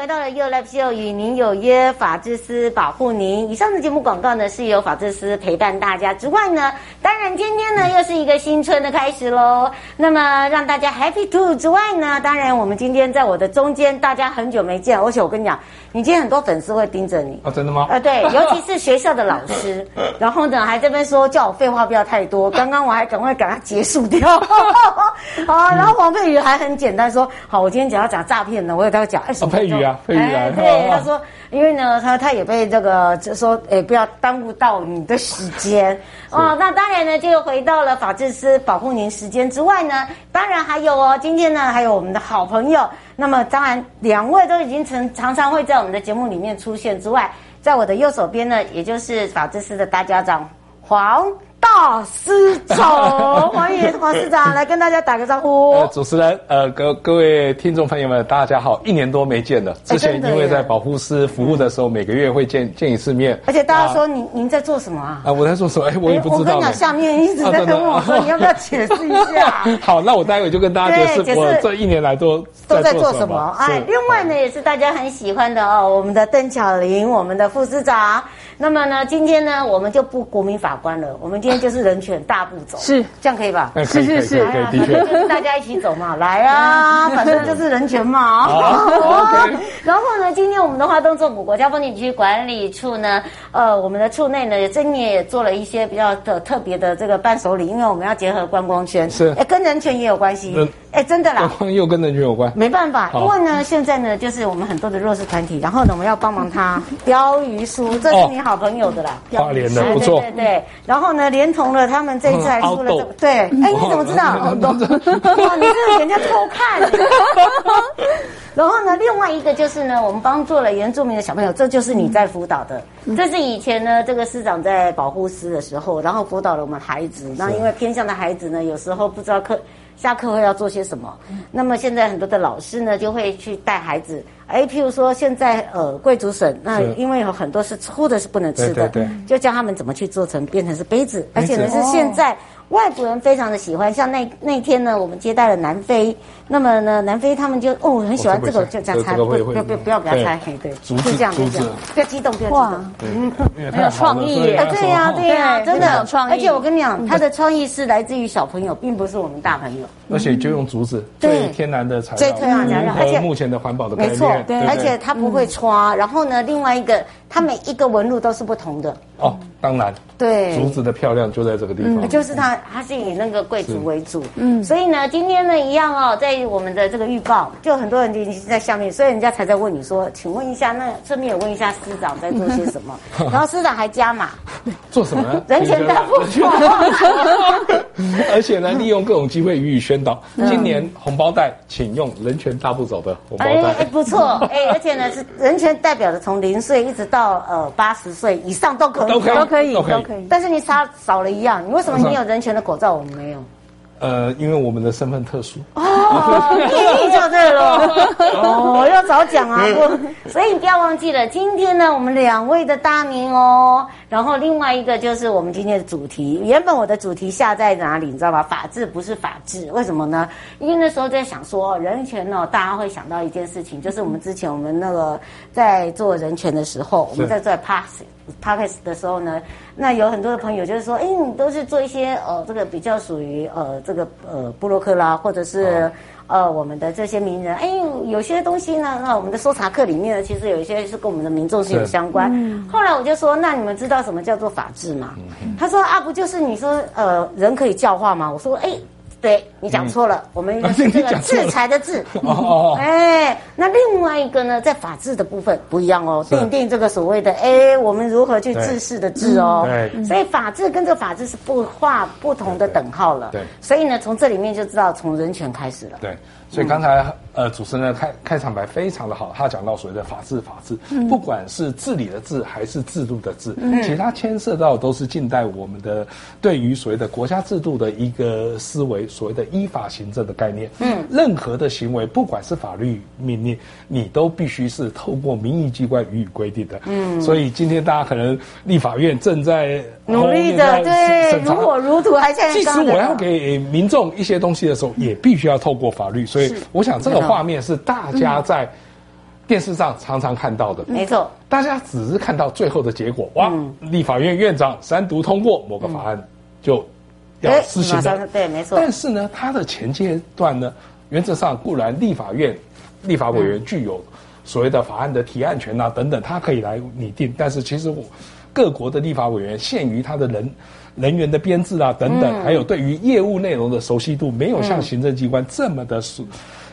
回到了 You Love Show，与您有约，法治师保护您。以上的节目广告呢，是由法治师陪伴大家之外呢，当然今天呢又是一个新春的开始喽。那么让大家 Happy Two 之外呢，当然我们今天在我的中间，大家很久没见，而且我跟你讲，你今天很多粉丝会盯着你啊，真的吗？呃，对，尤其是学校的老师，然后呢还这边说叫我废话不要太多，刚刚我还赶快赶快结束掉。好，然后黄佩瑜还很简单说，好，我今天只要讲诈骗呢，我也跟他讲，哎，什么？佩瑜啊，佩瑜啊，哎、对，他说，因为呢，他他也被这个就说，哎，不要耽误到你的时间哦。那当然呢，就回到了法治师保护您时间之外呢，当然还有哦，今天呢还有我们的好朋友。那么当然，两位都已经常常常会在我们的节目里面出现之外，在我的右手边呢，也就是法治师的大家长黄。大师长，欢迎黄市长来跟大家打个招呼。呃，主持人，呃，各各位听众朋友们，大家好，一年多没见了。之前因为在保护司服务的时候，每个月会见见一次面。而且大家说您您在做什么啊？啊，我在做什么？哎，我也不知道。我跟你讲，下面一直在跟我说，你要不要解释一下？好，那我待会就跟大家解释我这一年来都都在做什么。哎，另外呢，也是大家很喜欢的哦，我们的邓巧玲，我们的副市长。那么呢，今天呢，我们就不国民法官了，我们今天就是人权大步走，是这样可以吧？是是是，就是大家一起走嘛，来啊，反正就是人权嘛。好，然后呢，今天我们的花东纵谷国家风景区管理处呢，呃，我们的处内呢，今年也做了一些比较的特别的这个伴手礼，因为我们要结合观光圈，是，哎，跟人权也有关系。哎，真的啦，又跟人权有关，没办法，因为呢，现在呢，就是我们很多的弱势团体，然后呢，我们要帮忙他 标鱼书，这是你好朋友的啦，花莲的不错，对对对，然后呢，连同了他们这一次还出了这个，对，哎，你怎么知道？哇，你这是人家偷看。然后呢，另外一个就是呢，我们帮助了原住民的小朋友，这就是你在辅导的，这是以前呢，这个师长在保护师的时候，然后辅导了我们孩子，那因为偏向的孩子呢，有时候不知道课。下课会要做些什么？那么现在很多的老师呢，就会去带孩子。哎，譬如说现在呃贵族省，那因为有很多是粗的，是不能吃的，对对对，就教他们怎么去做成变成是杯子，而且呢是现在。外国人非常的喜欢，像那那天呢，我们接待了南非，那么呢，南非他们就哦很喜欢这个，就这样猜，不不不不要给他猜，对，就这样就这样，不要激动，不要激动，嗯，很有创意，对呀对呀，真的。有创意，而且我跟你讲，他的创意是来自于小朋友，并不是我们大朋友，而且就用竹子，最天然的材料，最天然材料，而且目前的环保的没错，对，而且它不会刷，然后呢，另外一个。它每一个纹路都是不同的。哦，当然，对，竹子的漂亮就在这个地方，嗯、就是它，它是以那个贵族为主，嗯，所以呢，今天呢一样哦，在我们的这个预报，就很多人已经在下面，所以人家才在问你说，请问一下，那顺便也问一下师长在做些什么，然后师长还加码，做什么呢？人权大步走 而且呢，利用各种机会予以宣导。今年红包袋，请用人权大步走的红包袋，哎，哎，不错，哎，而且呢是人权代表的，从零岁一直到。到呃八十岁以上都可以，都可以，都可以，都可以。但是你差少了一样，你为什么你有人权的口罩，我们没有？呃，因为我们的身份特殊哦，你就对了 哦，要早讲啊，所以你不要忘记了，今天呢，我们两位的大名哦，然后另外一个就是我们今天的主题，原本我的主题下在哪里，你知道吧？法治不是法治，为什么呢？因为那时候在想说人权呢，大家会想到一件事情，就是我们之前我们那个在做人权的时候，我们在做 pass。Podcast 的时候呢，那有很多的朋友就是说，哎，你都是做一些呃，这个比较属于呃，这个呃，布洛克啦，或者是呃，我们的这些名人，哎，有些东西呢，那我们的搜查课里面呢，其实有一些是跟我们的民众是有相关。嗯、后来我就说，那你们知道什么叫做法治吗？嗯、他说啊，不就是你说呃，人可以教化吗？我说，哎。对，你讲错了，嗯、我们一个是这个制裁的制。哦哎，那另外一个呢，在法治的部分不一样哦，订定这个所谓的哎，我们如何去治世的治哦。对。所以法治跟这个法治是不画不同的等号了。对。对所以呢，从这里面就知道从人权开始了。对。所以刚才、嗯、呃，主持人开开场白非常的好，他讲到所谓的法治，法治，嗯、不管是治理的治还是制度的治，嗯、其实它牵涉到都是近代我们的对于所谓的国家制度的一个思维，所谓的依法行政的概念。嗯，任何的行为，不管是法律命令，你都必须是透过民意机关予以规定的。嗯，所以今天大家可能立法院正在努力的，对，如火如荼，还在。即使我要给民众一些东西的时候，也必须要透过法律。所以，我想这个画面是大家在电视上常常看到的。没错，大家只是看到最后的结果。哇，立法院院长三读通过某个法案，就要施行的。对，没错。但是呢，它的前阶段呢，原则上固然立法院立法委员具有所谓的法案的提案权啊等等，他可以来拟定。但是其实我。各国的立法委员限于他的人人员的编制啊等等，还有对于业务内容的熟悉度，没有像行政机关这么的熟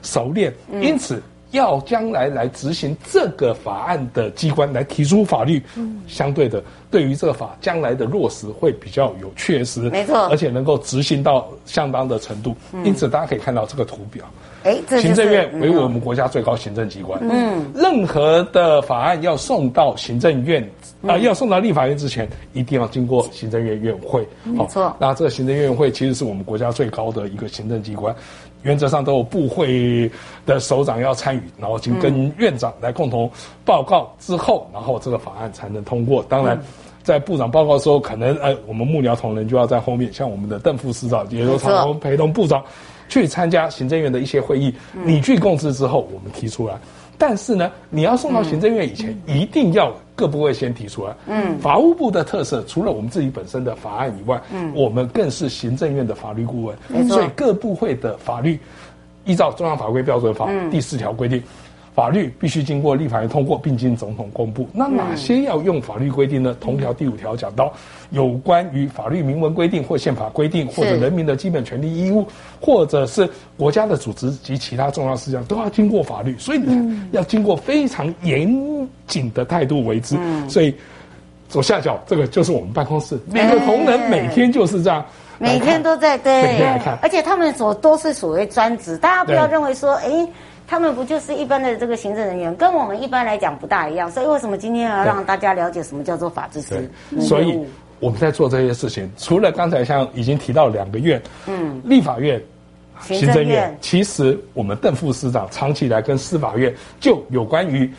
熟练，因此要将来来执行这个法案的机关来提出法律，相对的对于这个法将来的落实会比较有确实，没错，而且能够执行到相当的程度。因此大家可以看到这个图表。哎，行政院为我们国家最高行政机关。嗯，任何的法案要送到行政院啊、呃，要送到立法院之前，一定要经过行政院院会。没错。那这个行政院会其实是我们国家最高的一个行政机关，原则上都有部会的首长要参与，然后经跟院长来共同报告之后，然后这个法案才能通过。当然，在部长报告的时候，可能呃，我们幕僚同仁就要在后面，像我们的邓副市长也都常常陪同部长。去参加行政院的一些会议，你去共识之后，我们提出来。但是呢，你要送到行政院以前，一定要各部会先提出来。嗯，法务部的特色，除了我们自己本身的法案以外，嗯，我们更是行政院的法律顾问。所以各部会的法律，依照中央法规标准法第四条规定。法律必须经过立法院通过，并经总统公布。那哪些要用法律规定呢？同条第五条讲到，有关于法律明文规定或宪法规定，或者人民的基本权利义务，或者是国家的组织及其他重要事项，都要经过法律。所以要经过非常严谨的态度为之。所以左下角这个就是我们办公室，每个同仁每天就是这样，每天都在对，而且他们所都是所谓专职，大家不要认为说，哎。他们不就是一般的这个行政人员，跟我们一般来讲不大一样，所以为什么今天要让大家了解什么叫做法治师？所以我们在做这些事情，除了刚才像已经提到两个院，嗯，立法院、行政院，其实我们邓副市长长期以来跟司法院就有关于。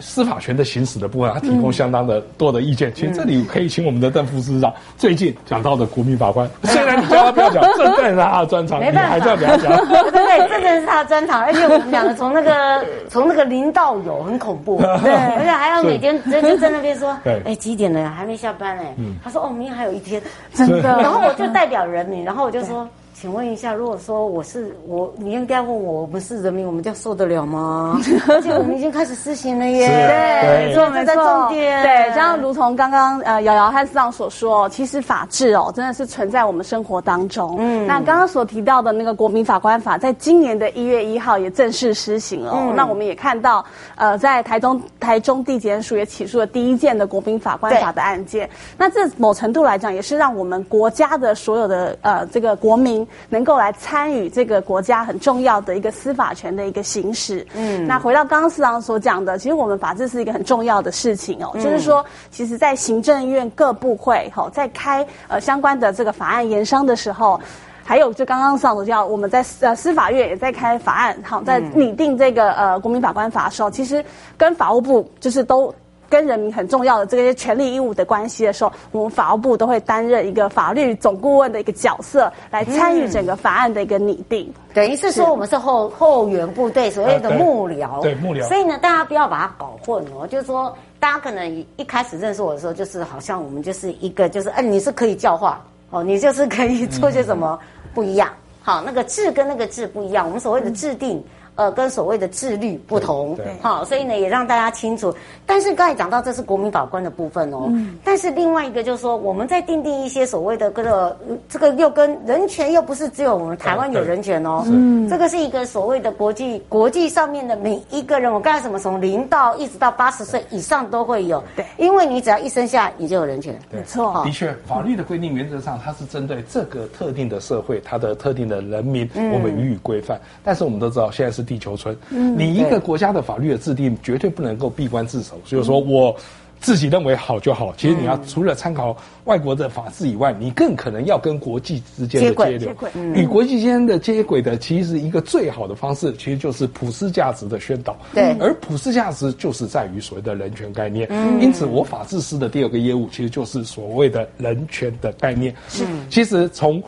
司法权的行使的部分，他提供相当的多的意见。其实这里可以请我们的邓副市长最近讲到的国民法官，虽然你叫他不要讲，这正是他的专长，你还是要给他讲。对 对对，这正是他的专长，而且我们两个从那个从那个零到有很恐怖，对，而且还要每天就就在那边说，哎几点了呀？还没下班哎。他说哦，明天还有一天，真的。然后我就代表人民，然后我就说。请问一下，如果说我是我，你应该问我，我们是人民，我们就受得了吗？而且我们已经开始施行了耶，对，没错没错，对，这样如同刚刚呃瑶瑶和司长所说，其实法治哦，真的是存在我们生活当中。嗯，那刚刚所提到的那个国民法官法，在今年的一月一号也正式施行了。嗯，那我们也看到，呃，在台中台中地检署也起诉了第一件的国民法官法的案件。那这某程度来讲，也是让我们国家的所有的呃这个国民。能够来参与这个国家很重要的一个司法权的一个行使。嗯，那回到刚刚司长所讲的，其实我们法治是一个很重要的事情哦，嗯、就是说，其实，在行政院各部会哈，在开呃相关的这个法案研商的时候，还有就刚刚司长所讲，我们在呃司法院也在开法案，好，在拟定这个呃国民法官法的时候，其实跟法务部就是都。跟人民很重要的这些权利义务的关系的时候，我们法务部都会担任一个法律总顾问的一个角色，来参与整个法案的一个拟定。等于是说，我们是后后援部队，所谓的幕僚、对，幕僚。所以呢，大家不要把它搞混哦。就是说，大家可能一开始认识我的时候，就是好像我们就是一个，就是哎，你是可以教化哦，你就是可以做些什么不一样。好，那个制跟那个制不一样。我们所谓的制定。呃，跟所谓的自律不同，好，所以呢，也让大家清楚。但是刚才讲到这是国民法官的部分哦，嗯、但是另外一个就是说，我们在定定一些所谓的这个这个又跟人权又不是只有我们台湾有人权哦，嗯，这个是一个所谓的国际国际上面的每一个人，我刚才什么从零到一直到八十岁以上都会有，对，因为你只要一生下你就有人权，没错，的确，法律的规定原则上它是针对这个特定的社会，它的特定的人民，我们予以规范。但是我们都知道现在是。地球村。嗯，你一个国家的法律的制定绝对不能够闭关自守，所以说我。自己认为好就好，其实你要除了参考外国的法制以外，你更可能要跟国际之间的接轨，与国际间的接轨的，其实一个最好的方式，其实就是普世价值的宣导。对，而普世价值就是在于所谓的人权概念。嗯，因此我法制师的第二个业务，其实就是所谓的人权的概念。是，其实从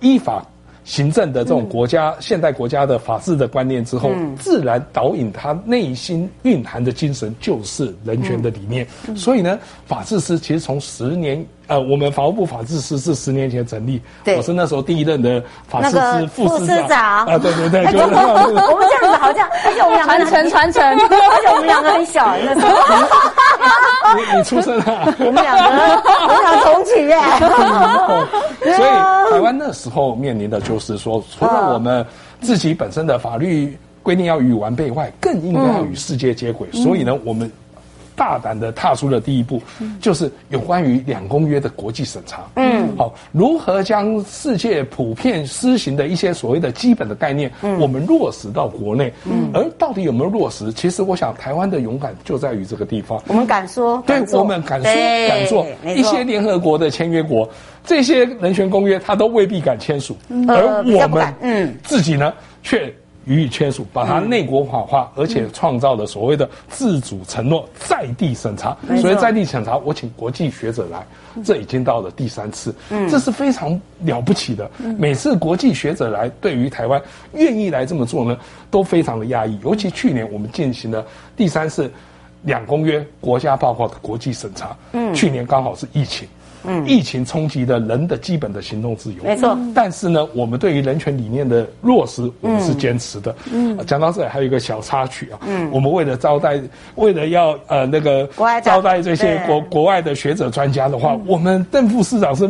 依法。行政的这种国家、嗯、现代国家的法治的观念之后，嗯、自然导引他内心蕴含的精神就是人权的理念。嗯、所以呢，法治师其实从十年。呃，我们法务部法治师是十年前成立，我是那时候第一任的法制师副司长。啊，对对对，就我们这样子好像，而且我们两个传承传承，而且我们两个很小那时候，你你出生了，我们两个我们俩同期耶，所以台湾那时候面临的就是说，除了我们自己本身的法律规定要与完备外，更应该要与世界接轨，所以呢，我们。大胆的踏出了第一步，就是有关于两公约的国际审查。嗯，好，如何将世界普遍施行的一些所谓的基本的概念，嗯，我们落实到国内。嗯，而到底有没有落实？其实我想，台湾的勇敢就在于这个地方。我们敢说，对，我们敢说敢做。一些联合国的签约国，这些人权公约，他都未必敢签署，而我们，嗯，自己呢，却。予以签署，把它内国法化，而且创造了所谓的自主承诺、在地审查。所以在地审查，我请国际学者来，这已经到了第三次，这是非常了不起的。每次国际学者来，对于台湾愿意来这么做呢，都非常的压抑。尤其去年我们进行了第三次两公约国家报告的国际审查，去年刚好是疫情。嗯，疫情冲击的人的基本的行动自由，没错。但是呢，我们对于人权理念的落实，我们是坚持的。嗯，讲到这里还有一个小插曲啊。嗯，我们为了招待，为了要呃那个招待这些国国外的学者专家的话，我们邓副市长是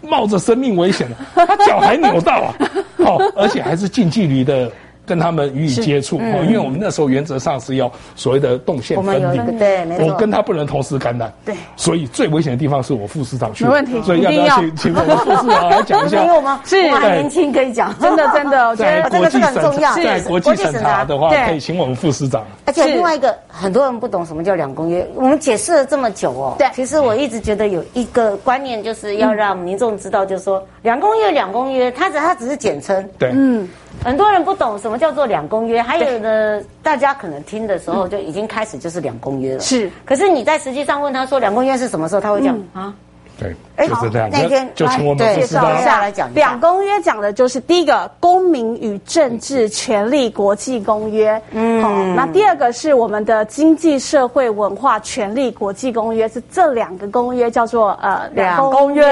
冒着生命危险的，他脚还扭到啊，好，而且还是近距离的。跟他们予以接触，因为我们那时候原则上是要所谓的动线分离，对，没错，我跟他不能同时感染，对，所以最危险的地方是我副市长去，没问题，所以要不要请请我们副市长来讲一下？有吗？是，我还年轻可以讲，真的真的，我觉得 这个很重要。在国际审查。的话，可以请我们副市长。而且另外一个，很多人不懂什么叫两公约，我们解释了这么久哦，对，其实我一直觉得有一个观念，就是要让民众知道，就是说两公约两公约，它只它只是简称，对，嗯。很多人不懂什么叫做两公约，还有呢大家可能听的时候就已经开始就是两公约了。是，可是你在实际上问他说两公约是什么时候，他会讲啊。对，哎，就是这样。那天就请我们介绍一下来讲。两公约讲的就是第一个《公民与政治权利国际公约》，嗯，好。那第二个是我们的《经济社会文化权利国际公约》，是这两个公约叫做呃两公约，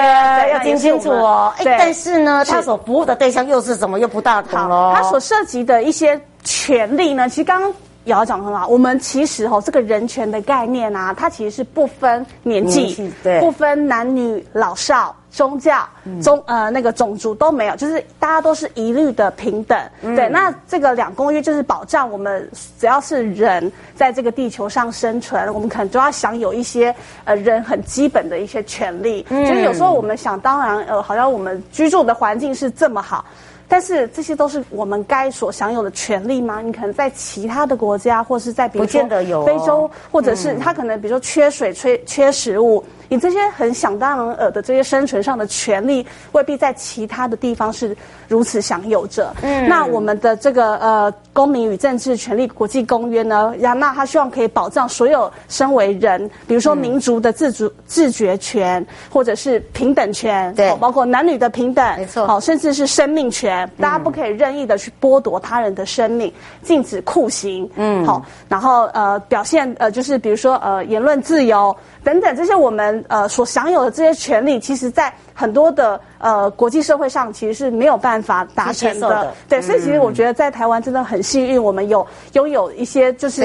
要听清楚哦。哎，但是呢，它所服务的对象又是什么？又不大同了。它所涉及的一些权利呢，其实刚刚。瑶讲很好，我们其实哈、哦、这个人权的概念啊，它其实是不分年纪，对，不分男女老少、宗教、宗呃那个种族都没有，就是大家都是一律的平等。嗯、对，那这个两公约就是保障我们只要是人在这个地球上生存，我们可能都要享有一些呃人很基本的一些权利。嗯，就是有时候我们想当然呃，好像我们居住的环境是这么好。但是这些都是我们该所享有的权利吗？你可能在其他的国家，或是在比如说非洲，或者是他可能比如说缺水、缺缺食物。你这些很想当然尔的这些生存上的权利，未必在其他的地方是如此享有着。嗯，那我们的这个呃《公民与政治权利国际公约》呢，呀，那他希望可以保障所有身为人，比如说民族的自主、嗯、自觉权，或者是平等权，对，包括男女的平等，没错，好，甚至是生命权，大家不可以任意的去剥夺他人的生命，禁止酷刑，嗯，好，然后呃表现呃就是比如说呃言论自由。等等，这些我们呃所享有的这些权利，其实，在很多的呃国际社会上，其实是没有办法达成的。的对，所以其实我觉得在台湾真的很幸运，我们有拥有一些就是。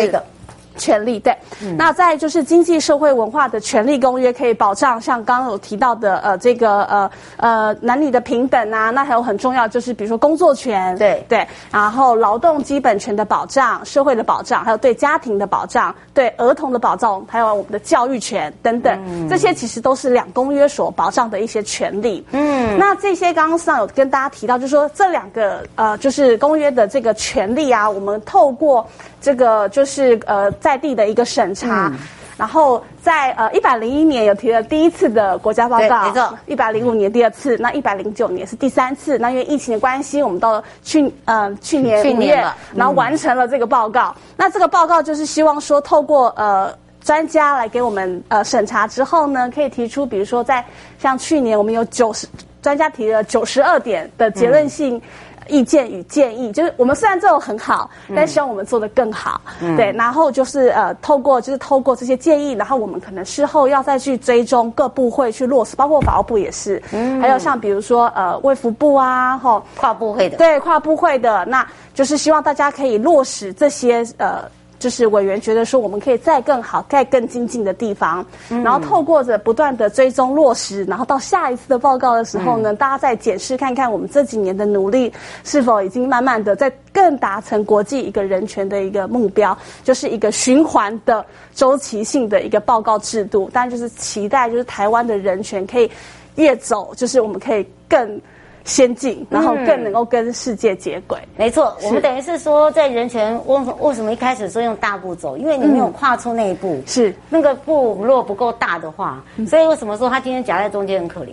这个权利。对，嗯、那再就是经济社会文化的权利公约，可以保障像刚刚有提到的呃这个呃呃男女的平等啊，那还有很重要就是比如说工作权，对。对，然后劳动基本权的保障、社会的保障，还有对家庭的保障、对儿童的保障，还有我们的教育权等等，嗯、这些其实都是两公约所保障的一些权利。嗯，那这些刚刚上有跟大家提到，就是说这两个呃就是公约的这个权利啊，我们透过这个就是呃在地的一个审查。嗯然后在呃一百零一年有提了第一次的国家报告，没错。一百零五年第二次，那一百零九年是第三次。那因为疫情的关系，我们到了去呃去年五月，然后完成了这个报告。嗯、那这个报告就是希望说，透过呃专家来给我们呃审查之后呢，可以提出，比如说在像去年我们有九十专家提了九十二点的结论性。嗯意见与建议，就是我们虽然做得很好，但希望我们做得更好。嗯、对，然后就是呃，透过就是透过这些建议，然后我们可能事后要再去追踪各部会去落实，包括法务部也是，嗯，还有像比如说呃卫福部啊，吼跨部会的，对跨部会的，那就是希望大家可以落实这些呃。就是委员觉得说，我们可以再更好、再更精进的地方，嗯、然后透过着不断的追踪落实，然后到下一次的报告的时候呢，嗯、大家再检视看看我们这几年的努力是否已经慢慢的在更达成国际一个人权的一个目标，就是一个循环的周期性的一个报告制度。当然，就是期待就是台湾的人权可以越走，就是我们可以更。先进，然后更能够跟世界接轨。嗯、没错，我们等于是说，在人权为为什么一开始说用大步走？因为你没有跨出那一步，是那个步如果不够大的话，所以为什么说他今天夹在中间很可怜？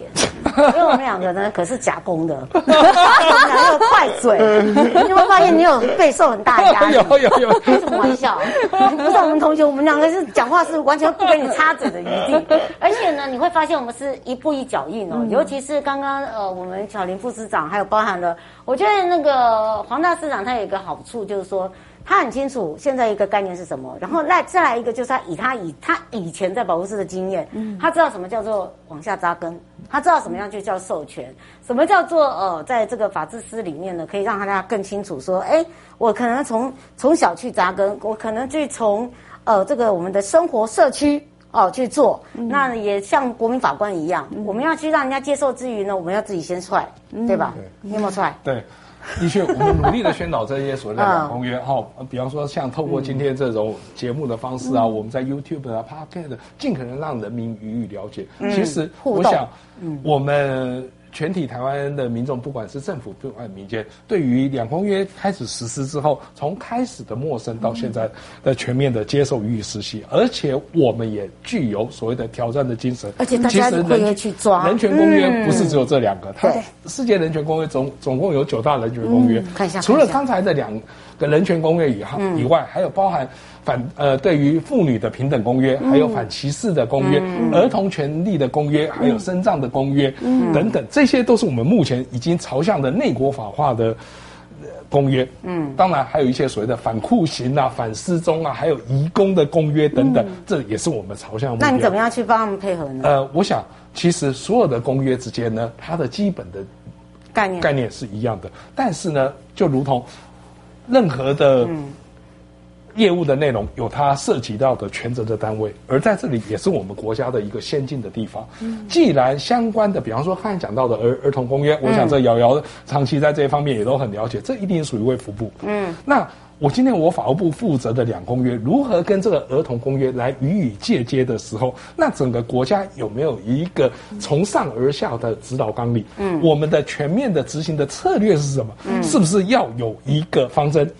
因为我们两个呢，可是夹攻的，我们两个快嘴，你有没有发现你有备受很大压力？有有有，开什么玩笑？不是我们同学，我们两个是讲话是完全不给你插嘴的余地，而且呢，你会发现我们是一步一脚印哦，嗯、尤其是刚刚呃，我们巧玲副市长还有包含了，我觉得那个黄大市长他有一个好处，就是说。他很清楚现在一个概念是什么，然后那再来一个，就是他以他以他以前在保护室的经验，嗯，他知道什么叫做往下扎根，他知道什么样就叫授权，什么叫做呃，在这个法治司里面呢，可以让大家更清楚说，哎，我可能从从小去扎根，我可能去从呃这个我们的生活社区哦、呃、去做，嗯、那也像国民法官一样，嗯、我们要去让人家接受之余呢，我们要自己先出来，嗯、对吧？对你有没有出来？对。的确，我们努力的宣导这些所谓的两公约哈，比方说像透过今天这种节目的方式啊，我们在 YouTube 啊、Podcast 尽可能让人民予以了解。其实，我想，我们。全体台湾的民众，不管是政府，不管民间，对于两公约开始实施之后，从开始的陌生到现在的全面的接受予以实习，而且我们也具有所谓的挑战的精神。而且大家会愿意去抓。人权公约不是只有这两个，它世界人权公约总总共有九大人权公约。看一下，除了刚才的两个人权公约以后以外，还有包含。反呃，对于妇女的平等公约，还有反歧视的公约，嗯、儿童权利的公约，嗯、还有生障的公约，嗯、等等，这些都是我们目前已经朝向的内国法化的公约。嗯，当然还有一些所谓的反酷刑啊、反失踪啊，还有移工的公约等等，嗯、这也是我们朝向的。那你怎么样去帮他们配合呢？呃，我想其实所有的公约之间呢，它的基本的概念概念是一样的，但是呢，就如同任何的。嗯业务的内容有它涉及到的权责的单位，而在这里也是我们国家的一个先进的地方。嗯，既然相关的，比方说刚才讲到的儿儿童公约，我想这瑶瑶长期在这一方面也都很了解，这一定属于卫福部。嗯，那我今天我法务部负责的两公约，如何跟这个儿童公约来予以借接的时候，那整个国家有没有一个从上而下的指导纲领？嗯，我们的全面的执行的策略是什么？嗯，是不是要有一个方针？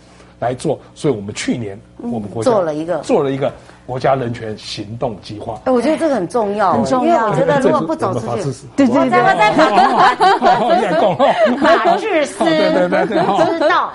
来做，所以我们去年我们国家做了一个做了一个国家人权行动计划。哎，我觉得这个很重要，很重要。因为我觉得如果不走出去，对对对，我在我在法法治思，对对对对，知道。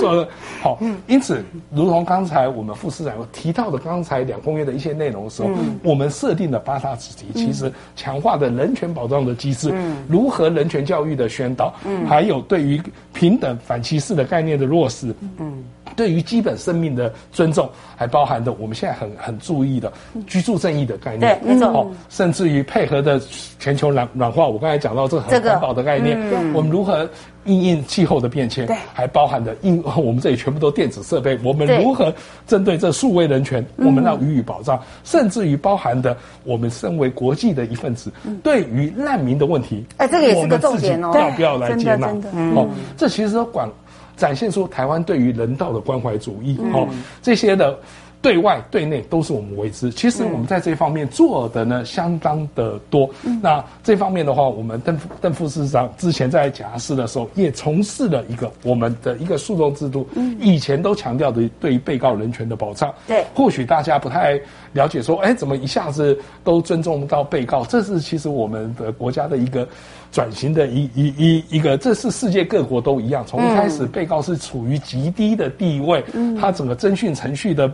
做的好，因此，如同刚才我们副市长有提到的，刚才两公约的一些内容的时候，我们设定的八大主题，其实强化的人权保障的机制，如何人权教育的宣导，还有对于平等反歧视的概念的落实，嗯，对于基本生命的尊重，还包含的我们现在很很注意的居住正义的概念，对，没错，哦，甚至于配合的全球暖暖化，我刚才讲到这个很环保的概念，嗯、我们如何应应气候的变迁，对，还包含的应我们这里全部都电子设备，我们如何针对这数位人权，我们要予以保障，甚至于包含的我们身为国际的一份子，对于难民的问题，哎，这个也是个重点哦，要不要来接纳？哦，这其实都管。展现出台湾对于人道的关怀主义，哦，这些的对外对内都是我们为之。其实我们在这方面做的呢，相当的多。那这方面的话，我们邓邓副市长之前在检察司的时候，也从事了一个我们的一个诉讼制度。以前都强调的对于被告人权的保障。对，或许大家不太了解，说，哎，怎么一下子都尊重到被告？这是其实我们的国家的一个。转型的一一一一个，这是世界各国都一样。从一开始，被告是处于极低的地位，嗯，他整个侦讯程序的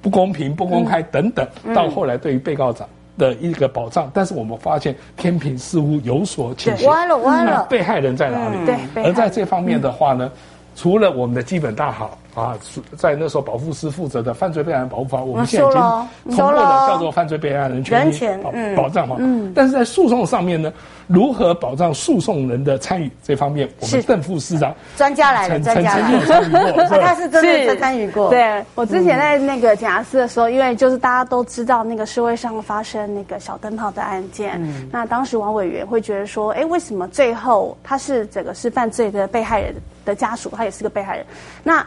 不公平、不公开等等，到后来对于被告长的一个保障。但是我们发现天平似乎有所倾斜，弯了弯了。被害人在哪里？对，而在这方面的话呢，除了我们的基本大好。啊，在那时候，保护司负责的犯罪被害人保护法，我们现在已经通过了，叫做《犯罪被害人权益保保障法》。嗯，但是在诉讼上面呢，如何保障诉讼人的参与这方面，我们邓副市长专家来了，专家来了，他是真的参与过。对，我之前在那个检察司的时候，因为就是大家都知道那个社会上发生那个小灯泡的案件，那当时王委员会觉得说，哎，为什么最后他是这个是犯罪的被害人的家属，他也是个被害人，那。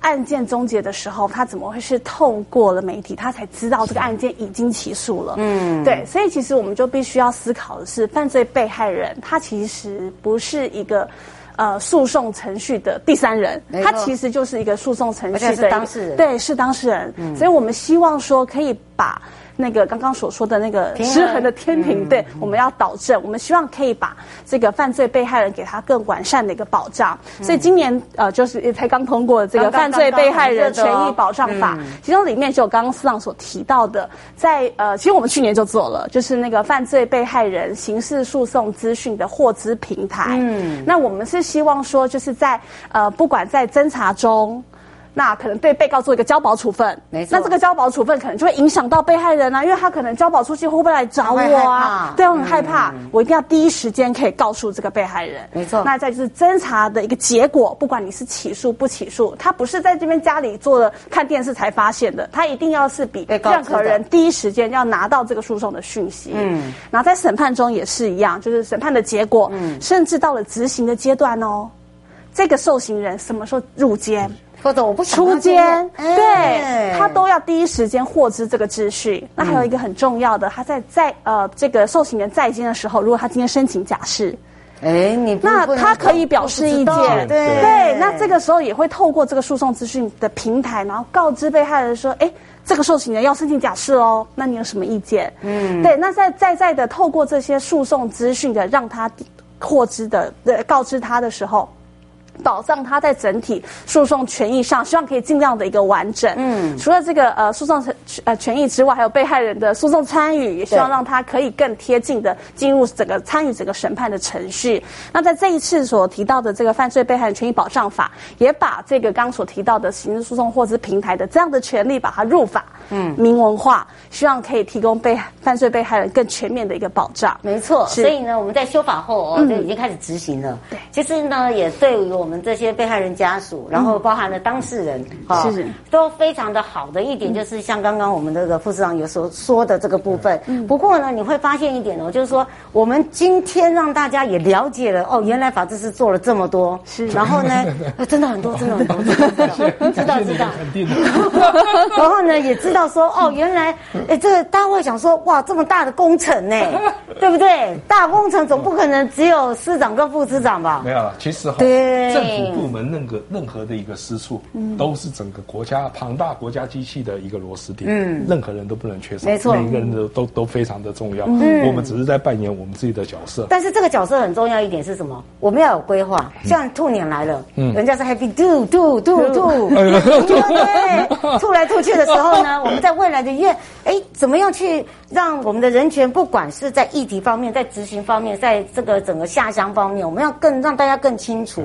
案件终结的时候，他怎么会是透过了媒体，他才知道这个案件已经起诉了？嗯，对，所以其实我们就必须要思考的是，犯罪被害人他其实不是一个呃诉讼程序的第三人，他其实就是一个诉讼程序的当事人，对，是当事人。嗯，所以我们希望说可以把。那个刚刚所说的那个失衡的天平，对，我们要导正。我们希望可以把这个犯罪被害人给他更完善的一个保障。所以今年呃，就是也才刚通过这个犯罪被害人权益保障法，其中里面就有刚刚司长所提到的，在呃，其实我们去年就做了，就是那个犯罪被害人刑事诉讼资讯的获知平台。嗯，那我们是希望说，就是在呃，不管在侦查中。那可能对被告做一个交保处分，没错。那这个交保处分可能就会影响到被害人啊，因为他可能交保出去会不会来找我啊？对，我很害怕，嗯、我一定要第一时间可以告诉这个被害人。没错。那再就是侦查的一个结果，不管你是起诉不起诉，他不是在这边家里做了看电视才发现的，他一定要是比任何人第一时间要拿到这个诉讼的讯息。嗯。然后在审判中也是一样，就是审判的结果，嗯，甚至到了执行的阶段哦，这个受刑人什么时候入监？嗯或者我不出监，对，他都要第一时间获知这个资讯。那还有一个很重要的，他在在呃这个受刑人在监的时候，如果他今天申请假释，哎，你那他可以表示意见，对，那这个时候也会透过这个诉讼资讯的平台，然后告知被害人说，哎，这个受刑人要申请假释哦，那你有什么意见？嗯，对，那在在在的透过这些诉讼资讯的让他获知的呃告知他的时候。保障他在整体诉讼权益上，希望可以尽量的一个完整。嗯，除了这个呃诉讼呃权益之外，还有被害人的诉讼参与，也希望让他可以更贴近的进入整个参与整个审判的程序。那在这一次所提到的这个犯罪被害人权益保障法，也把这个刚刚所提到的刑事诉讼获知平台的这样的权利把它入法，嗯，明文化，希望可以提供被犯罪被害人更全面的一个保障。没错，所以呢，我们在修法后哦，就已经开始执行了。对，其实呢，也对于我们。我们这些被害人家属，然后包含了当事人，哈、嗯哦，都非常的好的一点，就是像刚刚我们这个副市长有所说的这个部分。嗯、不过呢，你会发现一点哦，就是说我们今天让大家也了解了哦，原来法制是做了这么多，是，然后呢，真的很多，真的很多，知道知道，肯定的。然后呢，也知道说哦，原来哎，这个大家会想说哇，这么大的工程呢，对不对？大工程总不可能只有市长跟副市长吧？没有了，其实对。政府部门任何任何的一个私处，都是整个国家庞大国家机器的一个螺丝钉。嗯，任何人都不能缺少，没错，每个人都都都非常的重要。嗯，我们只是在扮演我们自己的角色。但是这个角色很重要一点是什么？我们要有规划。像兔年来了，嗯，人家是 Happy Do Do Do Do，对，吐来吐去的时候呢，我们在未来的月，哎，怎么样去让我们的人权，不管是在议题方面，在执行方面，在这个整个下乡方面，我们要更让大家更清楚。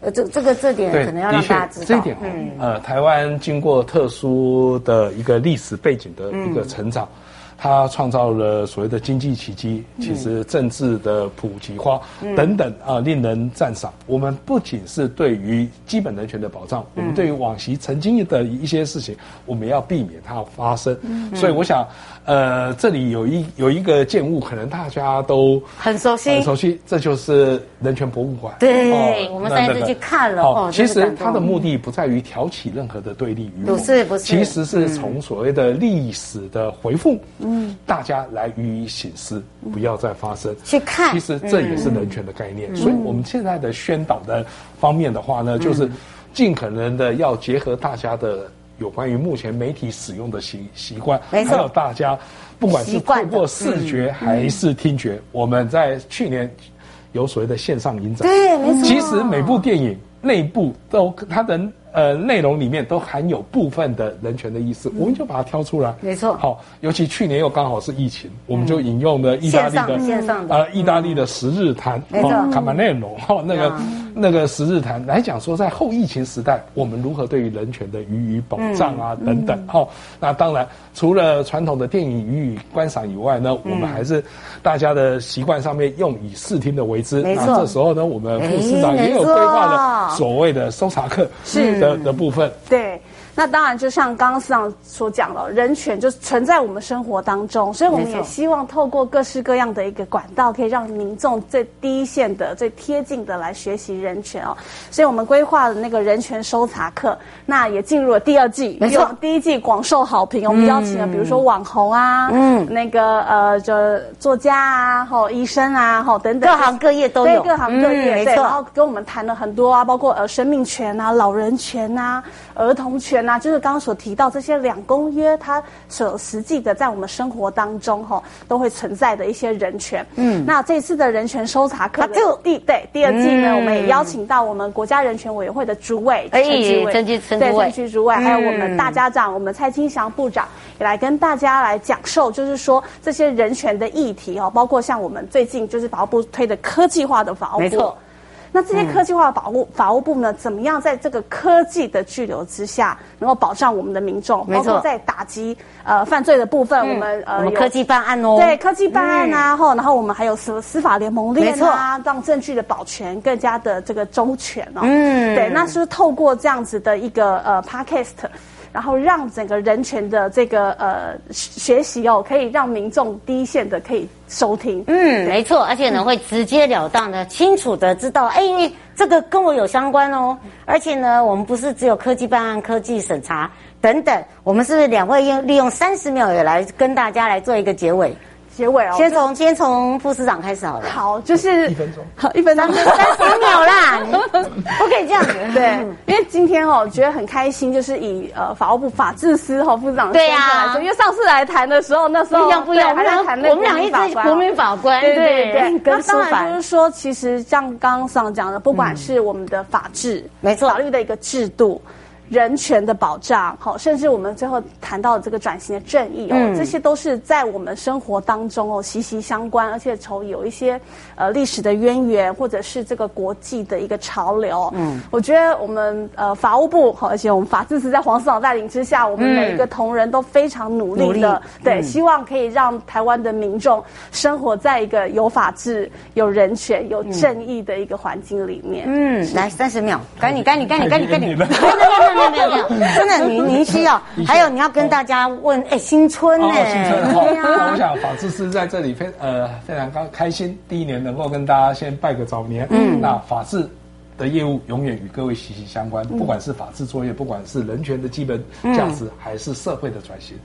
呃，这这个这点可能要让大家知道。这一点，嗯，呃，台湾经过特殊的一个历史背景的一个成长。嗯他创造了所谓的经济奇迹，其实政治的普及化等等啊，令人赞赏。我们不仅是对于基本人权的保障，我们对于往昔曾经的一些事情，我们要避免它发生。所以我想。呃，这里有一有一个建物，可能大家都很熟悉，很熟悉，这就是人权博物馆。对，哦、我们上次去看了。哦，其实它的目的不在于挑起任何的对立与不是不是，其实是从所谓的历史的回复，嗯，大家来予以醒思，不要再发生。去看，其实这也是人权的概念。嗯、所以我们现在的宣导的方面的话呢，嗯、就是尽可能的要结合大家的。有关于目前媒体使用的习习惯，还有大家不管是透过视觉还是听觉，我们在去年有所谓的线上影展，对，没错。其实每部电影内部都它的。呃，内容里面都含有部分的人权的意思，我们就把它挑出来。没错。好，尤其去年又刚好是疫情，我们就引用了意大利的线上的呃，意大利的十日谈，没错，卡马内罗哈那个那个十日谈来讲说，在后疫情时代，我们如何对于人权的予以保障啊等等。哦，那当然除了传统的电影予以观赏以外呢，我们还是大家的习惯上面用以视听的为之。那这时候呢，我们副市长也有规划了所谓的搜查课是。的的部分，对。那当然，就像刚刚市长所讲了，人权就存在我们生活当中，所以我们也希望透过各式各样的一个管道，可以让民众最第一线的、最贴近的来学习人权哦。所以我们规划了那个人权搜查课，那也进入了第二季，没错，第一季广受好评。我们邀请了比如说网红啊，嗯，那个呃，就作家啊，吼，医生啊，吼，等等，各行各业都有，各行各业，没错。然后跟我们谈了很多啊，包括呃生命权啊、老人权啊、儿童权。那就是刚刚所提到这些两公约，它所实际的在我们生活当中哈，都会存在的一些人权。嗯，那这次的人权搜查课就第对第二季呢，我们也邀请到我们国家人权委员会的主委陈菊委，陈菊陈对陈菊主委，还有我们大家长，我们蔡清祥部长也来跟大家来讲授，就是说这些人权的议题哦，包括像我们最近就是法务部推的科技化的法务部。没错。那这些科技化的保护、嗯、法务部呢，怎么样在这个科技的巨流之下，能够保障我们的民众？包括在打击呃犯罪的部分，嗯、我们呃有科技办案哦，对科技办案啊，后、嗯、然后我们还有司司法联盟链啊，让证据的保全更加的这个周全哦。嗯，对，那是，是透过这样子的一个呃 podcast。然后让整个人权的这个呃学习哦，可以让民众第一线的可以收听。嗯，没错，而且呢会直截了当的、清楚的知道，哎，这个跟我有相关哦。而且呢，我们不是只有科技办案、科技审查等等，我们是不是两位用利用三十秒也来跟大家来做一个结尾？结尾哦，先从先从副市长开始好了。好，就是一分钟，好一分钟，三十秒啦，不可以这样子。对，因为今天哦，觉得很开心，就是以呃法务部法制司哈副市长的身份来说，因为上次来谈的时候，那时候不一样不一样，还在谈那个我们俩一直国民法官，对对对。那当然就是说，其实像刚刚市长讲的，不管是我们的法治，没错，法律的一个制度。人权的保障，好，甚至我们最后谈到这个转型的正义哦，嗯、这些都是在我们生活当中哦息息相关，而且从有一些呃历史的渊源，或者是这个国际的一个潮流。嗯，我觉得我们呃法务部好，而且我们法制司在黄市长带领之下，我们每一个同仁都非常努力的，力。对，嗯、希望可以让台湾的民众生活在一个有法治、有人权、有正义的一个环境里面。嗯，来三十秒，赶紧赶紧赶紧赶紧赶紧。没有没有没有，真的，您您需要，还有你要跟大家问，哎，新春呢？新春好。我想法制师在这里非呃非常高开心，第一年能够跟大家先拜个早年。嗯，那法治的业务永远与各位息息相关，不管是法治作业，不管是人权的基本价值，还是社会的转型，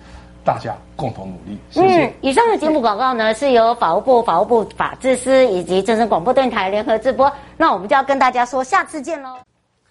大家共同努力。谢谢。以上的节目广告呢，是由法务部、法务部法制司以及正声广播电台联合直播。那我们就要跟大家说，下次见喽。